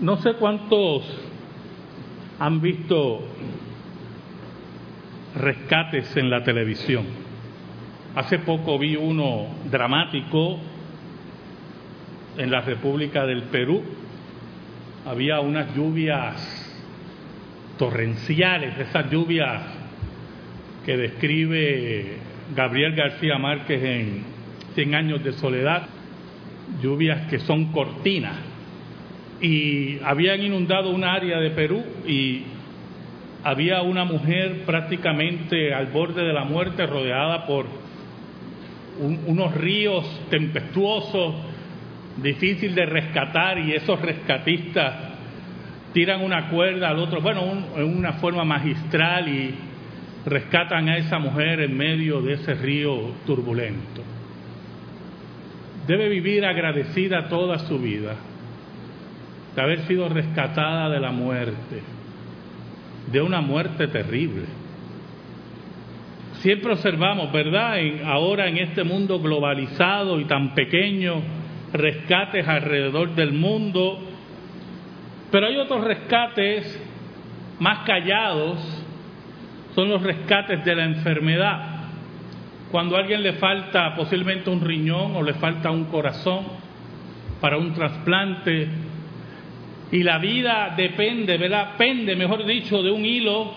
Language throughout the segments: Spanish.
No sé cuántos han visto rescates en la televisión. Hace poco vi uno dramático en la República del Perú. Había unas lluvias torrenciales, esas lluvias que describe Gabriel García Márquez en Cien años de soledad, lluvias que son cortinas. Y habían inundado un área de Perú y había una mujer prácticamente al borde de la muerte, rodeada por unos ríos tempestuosos, difícil de rescatar y esos rescatistas tiran una cuerda al otro, bueno, en una forma magistral y rescatan a esa mujer en medio de ese río turbulento. Debe vivir agradecida toda su vida de haber sido rescatada de la muerte, de una muerte terrible. Siempre observamos, ¿verdad? ahora en este mundo globalizado y tan pequeño, rescates alrededor del mundo, pero hay otros rescates más callados, son los rescates de la enfermedad. Cuando a alguien le falta posiblemente un riñón o le falta un corazón para un trasplante, y la vida depende, ¿verdad? Pende, mejor dicho, de un hilo,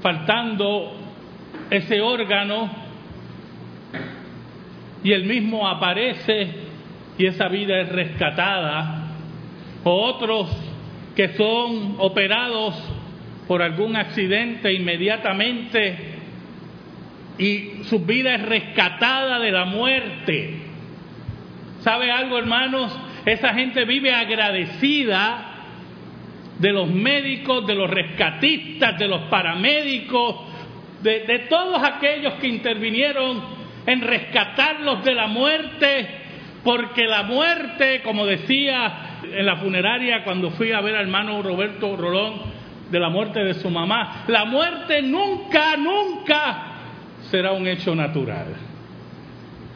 faltando ese órgano, y el mismo aparece y esa vida es rescatada, o otros que son operados por algún accidente inmediatamente y su vida es rescatada de la muerte. ¿Sabe algo, hermanos? Esa gente vive agradecida de los médicos, de los rescatistas, de los paramédicos, de, todos aquellos que intervinieron en rescatarlos de la muerte, porque la muerte, como decía en la funeraria cuando fui a ver al hermano Roberto Rolón de la muerte de su mamá, la muerte nunca, nunca será un hecho natural.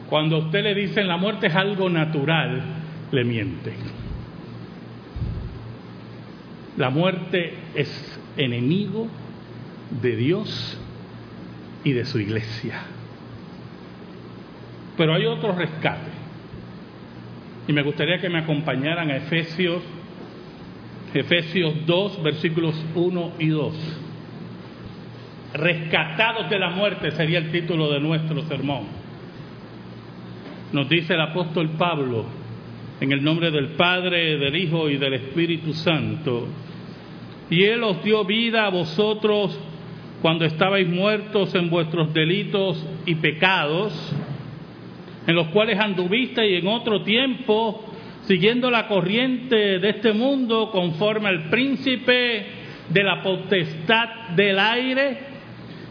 Cuando a usted le dicen la muerte es algo natural, le mienten. La muerte es enemigo de Dios y de su iglesia. Pero hay otro rescate. Y me gustaría que me acompañaran a Efesios, Efesios 2, versículos 1 y 2. Rescatados de la muerte sería el título de nuestro sermón. Nos dice el apóstol Pablo, en el nombre del Padre, del Hijo y del Espíritu Santo, y Él os dio vida a vosotros cuando estabais muertos en vuestros delitos y pecados, en los cuales anduvisteis en otro tiempo, siguiendo la corriente de este mundo conforme al príncipe de la potestad del aire,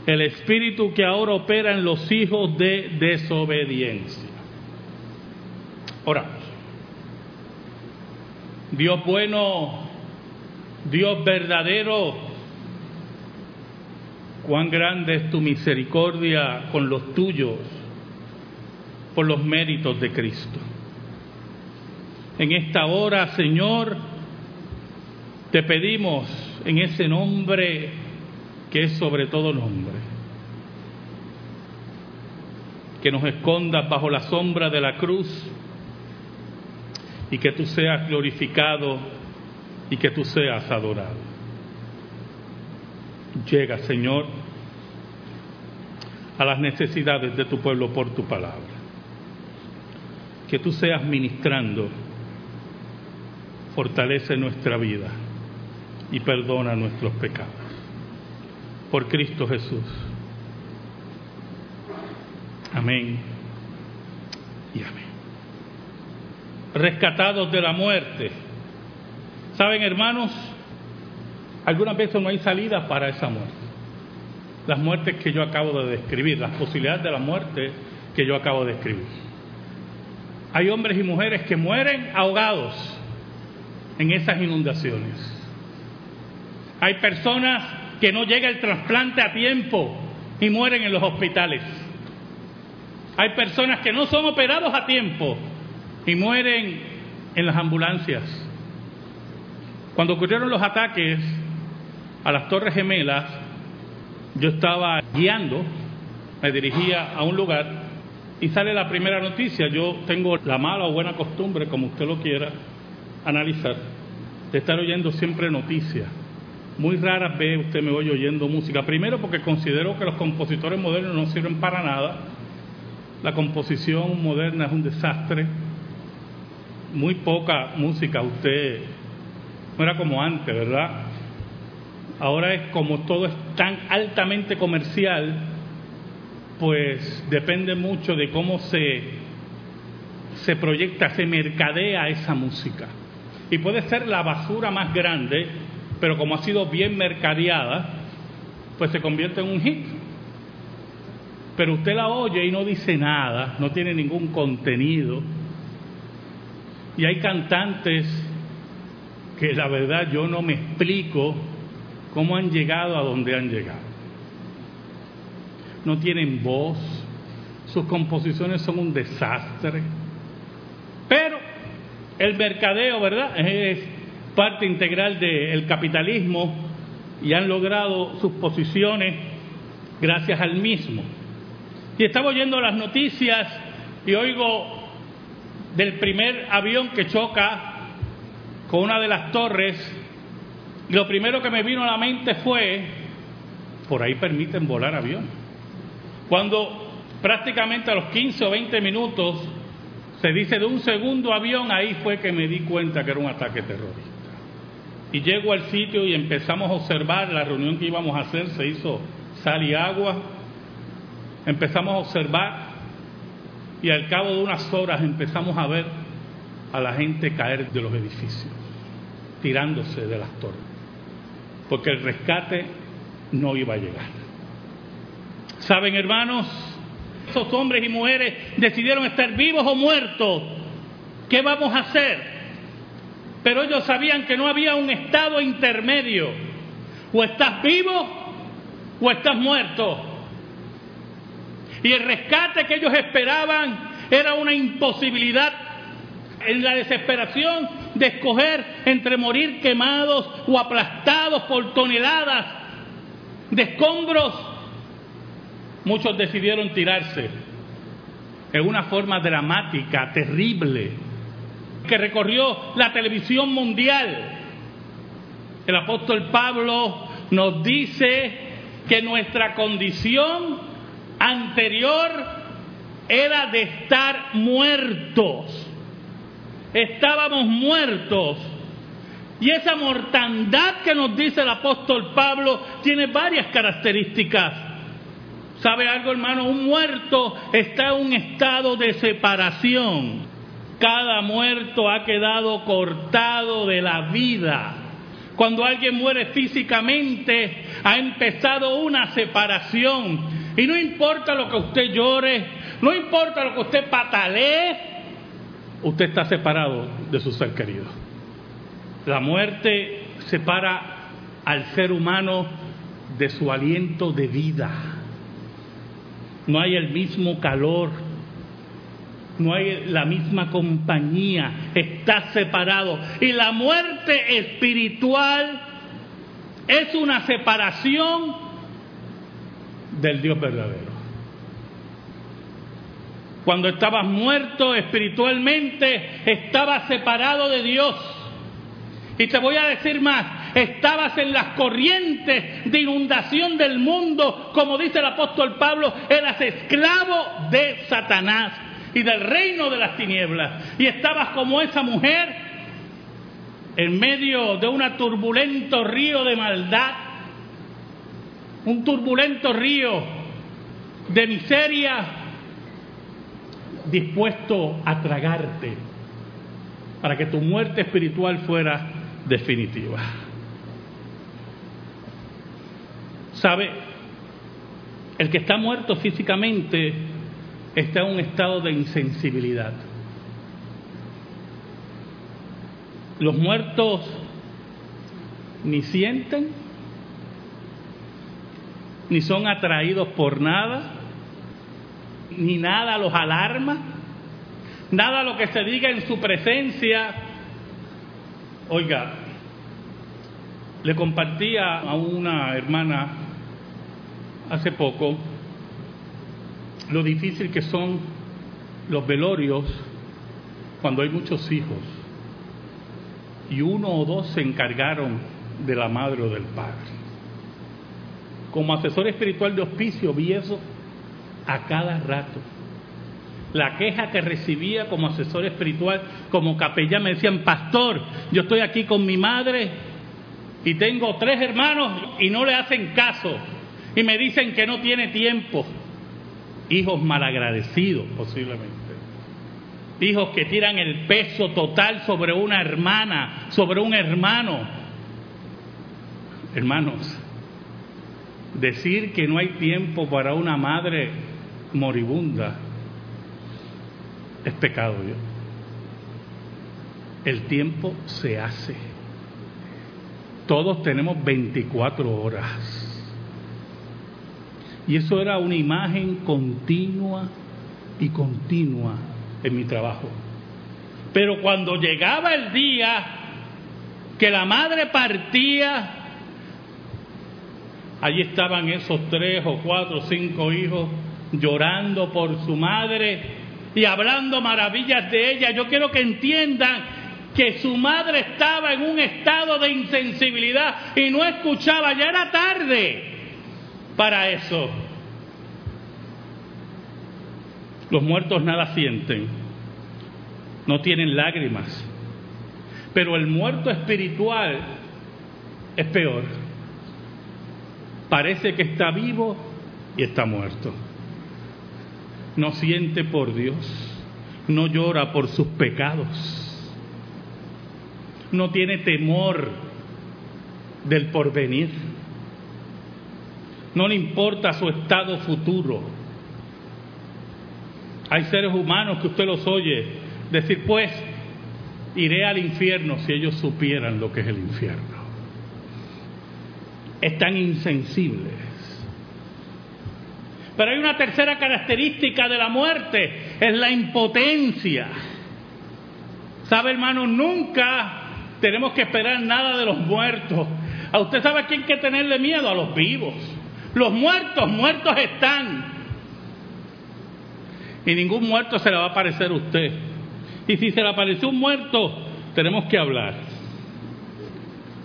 el espíritu que ahora opera en los hijos de desobediencia. Oramos. Dios bueno, Dios verdadero, cuán grande es tu misericordia con los tuyos por los méritos de Cristo. En esta hora, Señor, te pedimos en ese nombre que es sobre todo nombre, que nos escondas bajo la sombra de la cruz y que tú seas glorificado y que tú seas adorado. Llega, Señor, a las necesidades de tu pueblo por tu palabra. Que tú seas ministrando, fortalece nuestra vida y perdona nuestros pecados. Por Cristo Jesús. Amén y amén. Rescatados de la muerte Saben, hermanos, algunas veces no hay salida para esa muerte. Las muertes que yo acabo de describir, las posibilidades de la muerte que yo acabo de describir. Hay hombres y mujeres que mueren ahogados en esas inundaciones. Hay personas que no llega el trasplante a tiempo y mueren en los hospitales. Hay personas que no son operados a tiempo y mueren en las ambulancias. Cuando ocurrieron los ataques a las Torres Gemelas, yo estaba guiando, me dirigía a un lugar y sale la primera noticia. Yo tengo la mala o buena costumbre, como usted lo quiera analizar, de estar oyendo siempre noticias. Muy raras veces usted me oye oyendo música. Primero porque considero que los compositores modernos no sirven para nada. La composición moderna es un desastre. Muy poca música usted no era como antes, ¿verdad? Ahora es como todo es tan altamente comercial, pues depende mucho de cómo se, se proyecta, se mercadea esa música. Y puede ser la basura más grande, pero como ha sido bien mercadeada, pues se convierte en un hit. Pero usted la oye y no dice nada, no tiene ningún contenido. Y hay cantantes que la verdad yo no me explico cómo han llegado a donde han llegado. No tienen voz, sus composiciones son un desastre, pero el mercadeo, ¿verdad? Es parte integral del capitalismo y han logrado sus posiciones gracias al mismo. Y estaba oyendo las noticias y oigo del primer avión que choca con una de las torres, y lo primero que me vino a la mente fue, por ahí permiten volar avión. Cuando prácticamente a los 15 o 20 minutos se dice de un segundo avión, ahí fue que me di cuenta que era un ataque terrorista. Y llego al sitio y empezamos a observar la reunión que íbamos a hacer, se hizo sal y agua, empezamos a observar y al cabo de unas horas empezamos a ver a la gente caer de los edificios, tirándose de las torres, porque el rescate no iba a llegar. ¿Saben, hermanos? Esos hombres y mujeres decidieron estar vivos o muertos. ¿Qué vamos a hacer? Pero ellos sabían que no había un estado intermedio. O estás vivo o estás muerto. Y el rescate que ellos esperaban era una imposibilidad en la desesperación de escoger entre morir quemados o aplastados por toneladas de escombros, muchos decidieron tirarse en una forma dramática, terrible, que recorrió la televisión mundial. El apóstol Pablo nos dice que nuestra condición anterior era de estar muertos estábamos muertos. Y esa mortandad que nos dice el apóstol Pablo tiene varias características. ¿Sabe algo, hermano? Un muerto está en un estado de separación. Cada muerto ha quedado cortado de la vida. Cuando alguien muere físicamente, ha empezado una separación. Y no importa lo que usted llore, no importa lo que usted patalee, usted está separado de su ser querido. La muerte separa al ser humano de su aliento de vida. No hay el mismo calor, no hay la misma compañía, está separado. Y la muerte espiritual es una separación del Dios verdadero. Cuando estabas muerto espiritualmente, estabas separado de Dios. Y te voy a decir más, estabas en las corrientes de inundación del mundo, como dice el apóstol Pablo, eras esclavo de Satanás y del reino de las tinieblas. Y estabas como esa mujer en medio de un turbulento río de maldad, un turbulento río de miseria, dispuesto a tragarte para que tu muerte espiritual fuera definitiva. ¿Sabe? El que está muerto físicamente está en un estado de insensibilidad. Los muertos ni sienten, ni son atraídos por nada, ni nada los alarma, nada lo que se diga en su presencia. Oiga, Le compartía a una hermana hace poco lo difícil que son los velorios cuando hay muchos hijos y uno o dos se encargaron de la madre o del padre. Como asesor espiritual de hospicio vi eso a cada rato. La queja que recibía como asesor espiritual, como capellán, me decían, pastor, yo estoy aquí con mi madre y tengo tres hermanos y no le hacen caso y me dicen que no tiene tiempo. Hijos malagradecidos posiblemente. Hijos que tiran el peso total sobre una hermana, sobre un hermano. Hermanos, decir que no hay tiempo para una madre moribunda es pecado. ¿yo? El tiempo se hace. Todos tenemos 24 horas. Y eso era una imagen continua y continua en mi trabajo. Pero cuando llegaba el día que la madre partía, allí estaban esos tres o cuatro o cinco hijos llorando por su madre y hablando maravillas de ella. Yo quiero que entiendan que su madre estaba en un estado de insensibilidad y no escuchaba, ya era tarde para eso. Los muertos nada sienten, no tienen lágrimas, pero el muerto espiritual es peor. Parece que está vivo y está muerto. No siente por Dios, no llora por sus pecados, no tiene temor del porvenir no le importa su estado futuro. Hay seres humanos que usted los oye decir, pues, iré al infierno si ellos supieran lo que es el infierno. Están insensibles. Pero hay una tercera característica de la muerte, es la impotencia. ¿Sabe, hermano? Nunca tenemos que esperar nada de los muertos. ¿A usted sabe a quién hay que tenerle miedo? A los vivos. Los muertos, muertos están. Y ningún muerto se le va a aparecer a usted. Y si se le apareció un muerto, tenemos que hablar.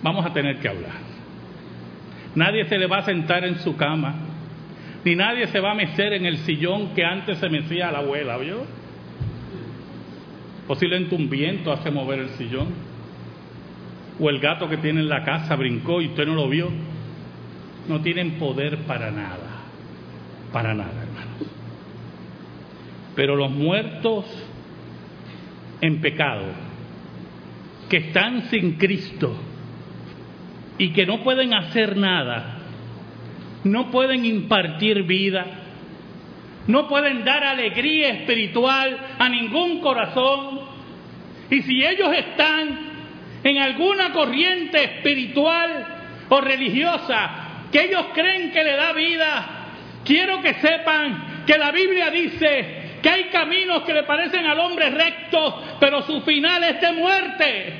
Vamos a tener que hablar. Nadie se le va a sentar en su cama, ni nadie se va a mecer en el sillón que antes se mecía a la abuela, ¿vio? Posiblemente un viento hace mover el sillón. O el gato que tiene en la casa brincó y usted no lo vio no tienen poder para nada, para nada, hermanos. Pero los muertos en pecado, que están sin Cristo y que no pueden hacer nada, no pueden impartir vida, no pueden dar alegría espiritual a ningún corazón. Y si ellos están en alguna corriente espiritual o religiosa que ellos creen que le da vida. Quiero que sepan que la Biblia dice que hay caminos que le parecen al hombre rectos, pero su final es de muerte.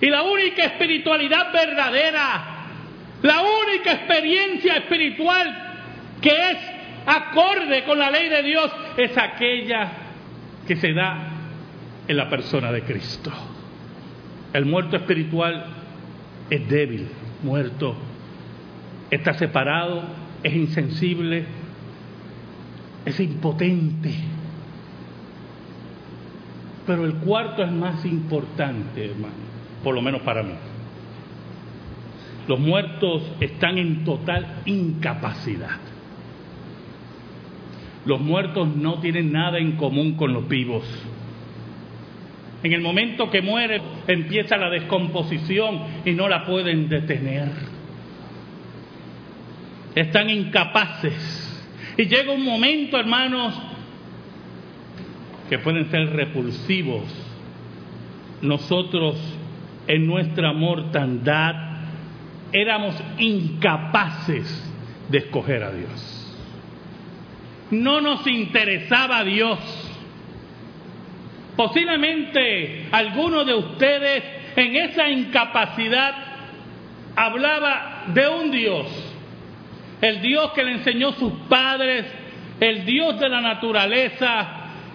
Y la única espiritualidad verdadera, la única experiencia espiritual que es acorde con la ley de Dios, es aquella que se da en la persona de Cristo. El muerto espiritual es débil, muerto está separado, es insensible, es impotente. Pero el cuarto es más importante, hermano, por lo menos para mí. Los muertos están en total incapacidad. Los muertos no tienen nada en común con los vivos. En el momento que muere empieza la descomposición y no la pueden detener están incapaces. Y llega un momento, hermanos, que pueden ser repulsivos. Nosotros, en nuestra mortandad, éramos incapaces de escoger a Dios. No nos interesaba Dios. Posiblemente algunos de ustedes en esa incapacidad hablaba de un Dios, el Dios que le enseñó sus padres, el Dios de la naturaleza,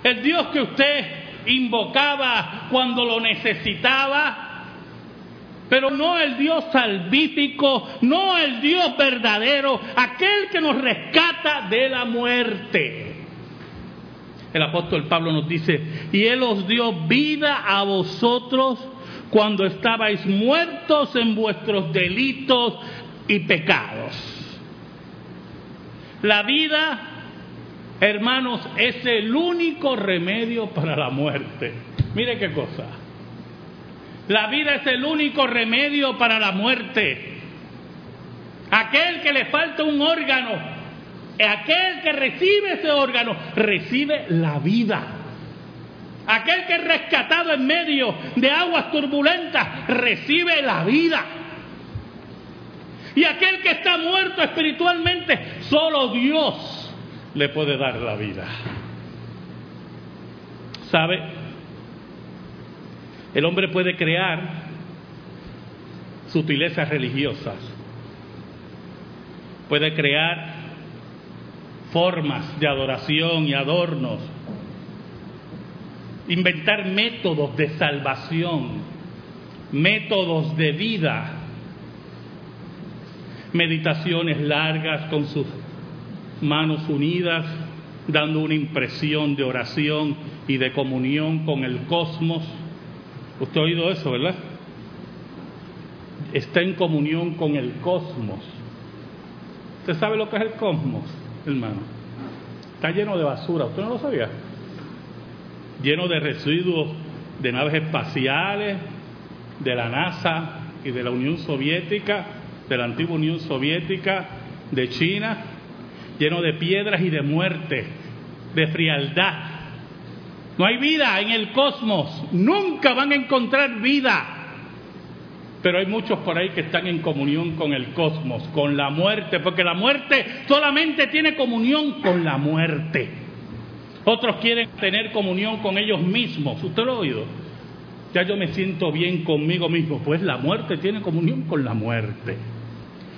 el Dios que usted invocaba cuando lo necesitaba, pero no el Dios salvífico, no el Dios verdadero, aquel que nos rescata de la muerte. El apóstol Pablo nos dice, y Él os dio vida a vosotros cuando estabais muertos en vuestros delitos y pecados. La vida, hermanos, es el único remedio para la muerte. Mire qué cosa. La vida es el único remedio para la muerte. Aquel que le falta un órgano, aquel que recibe ese órgano, recibe la vida. Aquel que es rescatado en medio de aguas turbulentas, recibe la vida. Y aquel que está muerto espiritualmente, solo Dios le puede dar la vida. ¿Sabe? El hombre puede crear sutilezas religiosas, puede crear formas de adoración y adornos, inventar métodos de salvación, métodos de vida, meditaciones largas con sus manos unidas, dando una impresión de oración y de comunión con el cosmos. Usted ha oído eso, ¿verdad? Está en comunión con el cosmos. ¿Usted sabe lo que es el cosmos, hermano? Está lleno de basura. ¿Usted no lo sabía? Lleno de residuos de naves espaciales, de la NASA y de la Unión Soviética, de la antigua Unión Soviética, de China, lleno de piedras y de muerte, de frialdad. No hay vida en el cosmos, nunca van a encontrar vida. Pero hay muchos por ahí que están en comunión con el cosmos, con la muerte, porque la muerte solamente tiene comunión con la muerte. Otros quieren tener comunión con ellos mismos. ¿Usted lo ha oído? Ya yo me siento bien conmigo mismo. Pues la muerte tiene comunión con la muerte.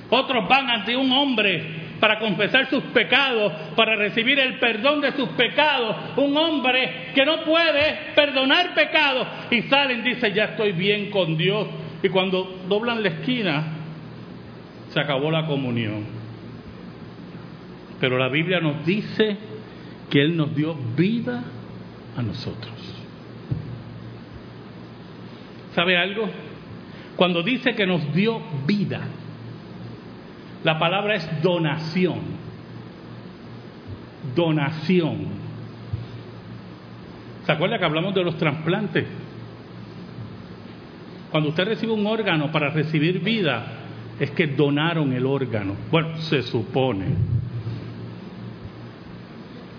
Otros van ante un hombre para confesar sus pecados, para recibir el perdón de sus pecados. Un hombre que no puede perdonar pecados y salen, dice, ya estoy bien con Dios. Y cuando doblan la esquina, se acabó la comunión. Pero la Biblia nos dice que Él nos dio vida a nosotros. ¿Sabe algo? Cuando dice que nos dio vida, la palabra es donación. Donación. ¿Se acuerda que hablamos de los trasplantes? Cuando usted recibe un órgano para recibir vida, es que donaron el órgano. Bueno, se supone.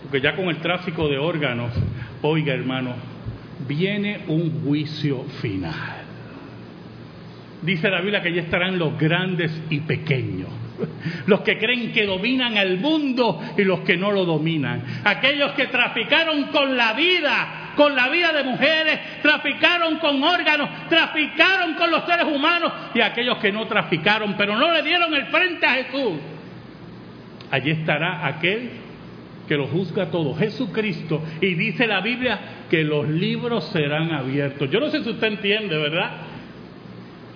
Porque ya con el tráfico de órganos, oiga hermano, viene un juicio final. Dice la Biblia que ya estarán los grandes y pequeños los que creen que dominan el mundo y los que no lo dominan, aquellos que traficaron con la vida, con la vida de mujeres, traficaron con órganos, traficaron con los seres humanos y aquellos que no traficaron, pero no le dieron el frente a Jesús. Allí estará aquel que lo juzga todo, Jesucristo, y dice la Biblia que los libros serán abiertos. Yo no sé si usted entiende, ¿verdad?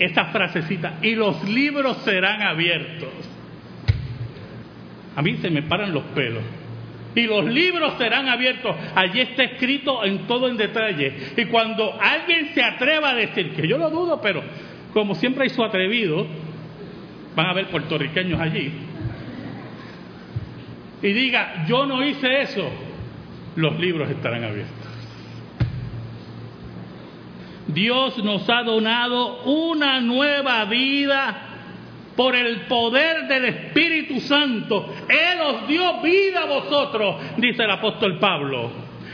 Esta frasecita, y los libros serán abiertos. A mí se me paran los pelos. Y los libros serán abiertos. Allí está escrito en todo en detalle. Y cuando alguien se atreva a decir, que yo lo dudo, pero como siempre hay su atrevido, van a haber puertorriqueños allí, y diga, yo no hice eso, los libros estarán abiertos. Dios nos ha donado una nueva vida por el poder del Espíritu Santo. Él os dio vida a vosotros, dice el apóstol Pablo.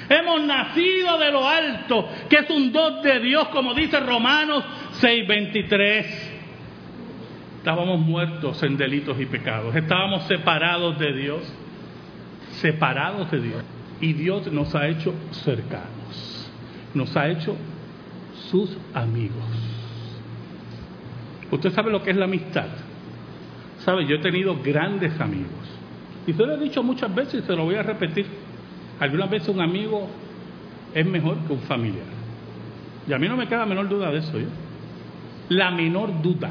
Hemos nacido de lo alto, que es un don de Dios, como dice Romanos 6:23. Estábamos muertos en delitos y pecados, estábamos separados de Dios, separados de Dios. Y Dios nos ha hecho cercanos, nos ha hecho sus amigos. Usted sabe lo que es la amistad. Sabe, yo he tenido grandes amigos. Y se lo he dicho muchas veces y se lo voy a repetir. Algunas veces un amigo es mejor que un familiar. Y a mí no me queda menor duda de eso. ¿yo? La menor duda.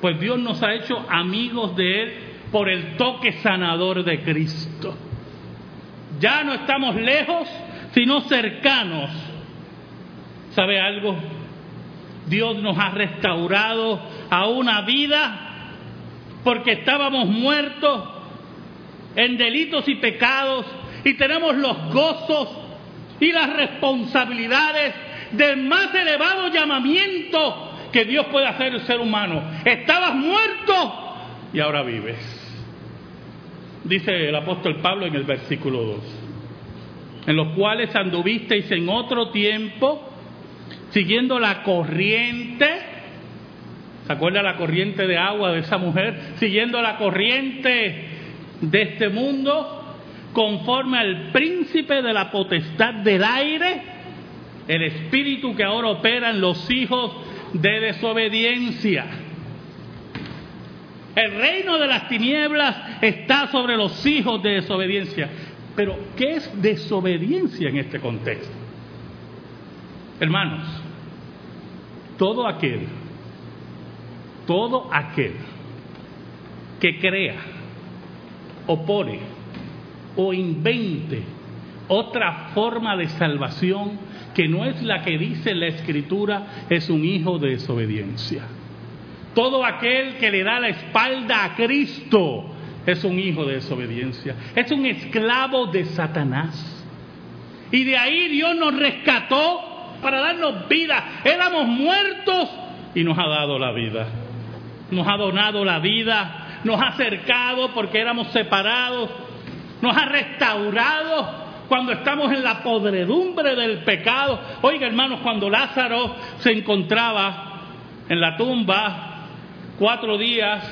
Pues Dios nos ha hecho amigos de Él por el toque sanador de Cristo. Ya no estamos lejos, sino cercanos. ¿Sabe algo? Dios nos ha restaurado a una vida porque estábamos muertos en delitos y pecados y tenemos los gozos y las responsabilidades del más elevado llamamiento que Dios puede hacer el ser humano. Estabas muerto y ahora vives. Dice el apóstol Pablo en el versículo 2, en los cuales anduvisteis en otro tiempo siguiendo la corriente, ¿se acuerda la corriente de agua de esa mujer? Siguiendo la corriente de este mundo, conforme al príncipe de la potestad del aire, el espíritu que ahora opera en los hijos de desobediencia. El reino de las tinieblas está sobre los hijos de desobediencia. Pero, ¿qué es desobediencia en este contexto? Hermanos, todo aquel, todo aquel que crea, opone o invente otra forma de salvación que no es la que dice la Escritura, es un hijo de desobediencia. Todo aquel que le da la espalda a Cristo es un hijo de desobediencia, es un esclavo de Satanás. Y de ahí Dios nos rescató para darnos vida. Éramos muertos y nos ha dado la vida. Nos ha donado la vida, nos ha acercado porque éramos separados, nos ha restaurado cuando estamos en la podredumbre del pecado. Oiga, hermanos, cuando Lázaro se encontraba en la tumba cuatro días,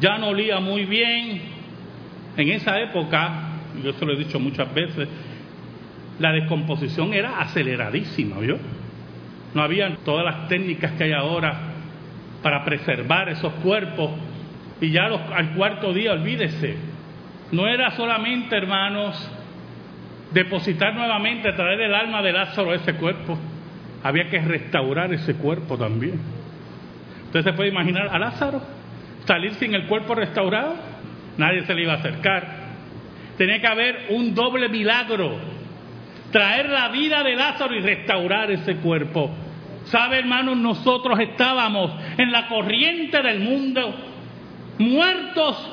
ya no olía muy bien. En esa época, yo se lo he dicho muchas veces, la descomposición era aceleradísima, ¿vio? No habían todas las técnicas que hay ahora para preservar esos cuerpos. Y ya al cuarto día, olvídese, no era solamente, hermanos, depositar nuevamente, traer el alma de Lázaro a ese cuerpo. Había que restaurar ese cuerpo también. Usted se puede imaginar a Lázaro salir sin el cuerpo restaurado. Nadie se le iba a acercar. Tenía que haber un doble milagro. Traer la vida de Lázaro y restaurar ese cuerpo. ¿Sabe, hermanos? Nosotros estábamos en la corriente del mundo, muertos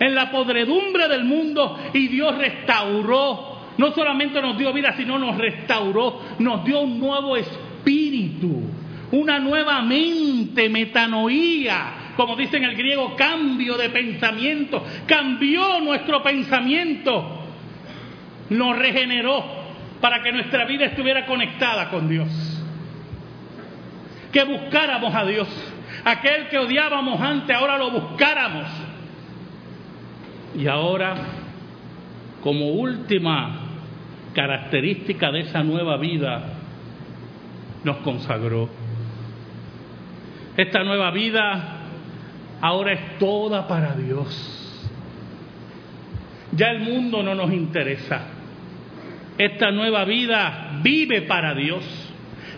en la podredumbre del mundo y Dios restauró. No solamente nos dio vida, sino nos restauró, nos dio un nuevo espíritu, una nueva mente, metanoía, como dice en el griego, cambio de pensamiento, cambió nuestro pensamiento, nos regeneró para que nuestra vida estuviera conectada con Dios, que buscáramos a Dios, aquel que odiábamos antes, ahora lo buscáramos. Y ahora, como última característica de esa nueva vida nos consagró. Esta nueva vida ahora es toda para Dios. Ya el mundo no nos interesa. Esta nueva vida vive para Dios.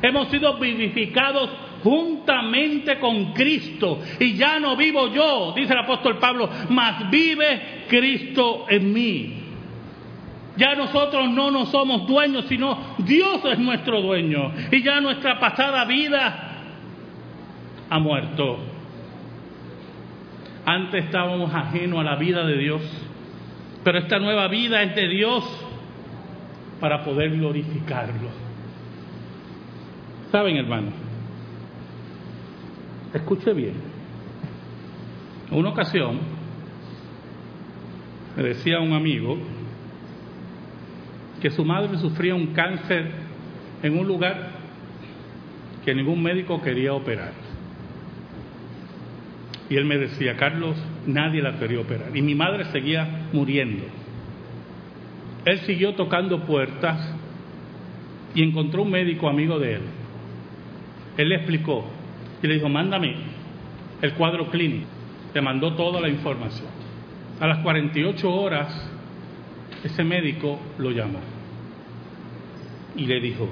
Hemos sido vivificados juntamente con Cristo. Y ya no vivo yo, dice el apóstol Pablo, mas vive Cristo en mí. Ya nosotros no nos somos dueños, sino Dios es nuestro dueño. Y ya nuestra pasada vida ha muerto. Antes estábamos ajenos a la vida de Dios, pero esta nueva vida es de Dios para poder glorificarlo. ¿Saben, hermano? Escuche bien. En una ocasión, me decía un amigo, que su madre sufría un cáncer en un lugar que ningún médico quería operar. Y él me decía, Carlos, nadie la quería operar. Y mi madre seguía muriendo. Él siguió tocando puertas y encontró un médico amigo de él. Él le explicó, Y le dijo, mándame el cuadro clínico. Le mandó toda la información. A las 48 horas, ese médico lo llamó y le dijo,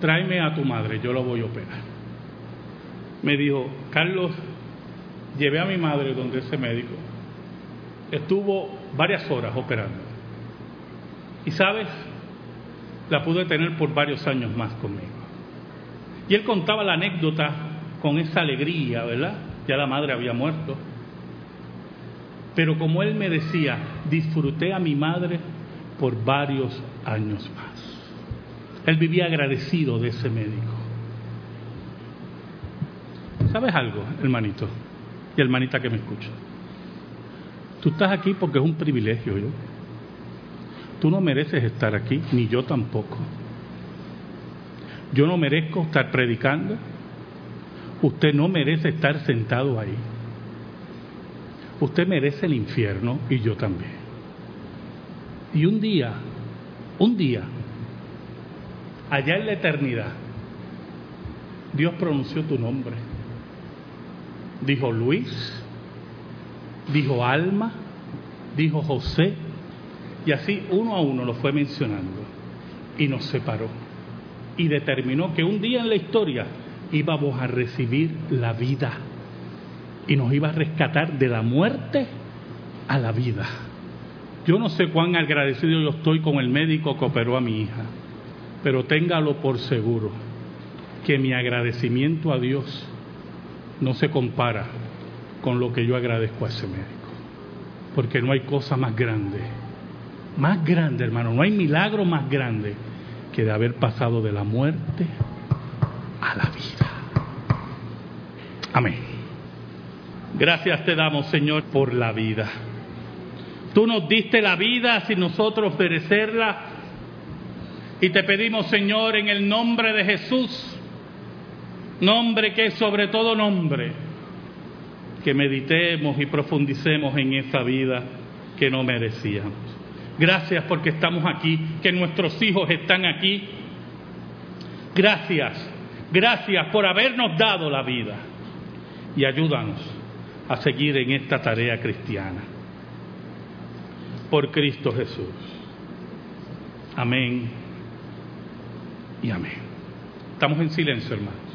tráeme a tu madre, yo lo voy a operar. Me dijo, Carlos, llevé a mi madre donde ese médico. Estuvo varias horas operando. Y sabes, la pude tener por varios años más conmigo. Y él contaba la anécdota con esa alegría, ¿verdad? Ya la madre había muerto. Pero como él me decía, disfruté a mi madre por varios años más. Él vivía agradecido de ese médico. ¿Sabes algo, hermanito? Y hermanita que me escucha. Tú estás aquí porque es un privilegio, ¿yo? Tú no mereces estar aquí, ni yo tampoco. Yo no merezco estar predicando. Usted no merece estar sentado ahí. Usted merece el infierno y yo también. Y un día, un día, allá en la eternidad, Dios pronunció tu nombre. Dijo Luis, dijo Alma, dijo José, y así uno a uno lo fue mencionando y nos separó y determinó que un día en la historia íbamos a recibir la vida y nos iba a rescatar de la muerte a la vida. Yo no sé cuán agradecido yo estoy con el médico que operó a mi hija, pero téngalo por seguro que mi agradecimiento a Dios no se compara con lo que yo agradezco a ese médico, porque no hay cosa más grande más grande, hermano, no hay milagro más grande que de haber pasado de la muerte a la vida. Amén. Gracias te damos, Señor, por la vida. Tú nos diste la vida sin nosotros merecerla. Y te pedimos, Señor, en el nombre de Jesús, nombre que es sobre todo nombre, que meditemos y profundicemos en esa vida que no merecíamos. Gracias porque estamos aquí, que nuestros hijos están aquí. Gracias, gracias por habernos dado la vida y ayúdanos a seguir en esta tarea cristiana. Por Cristo Jesús. Amén y amén. Estamos en silencio, hermanos.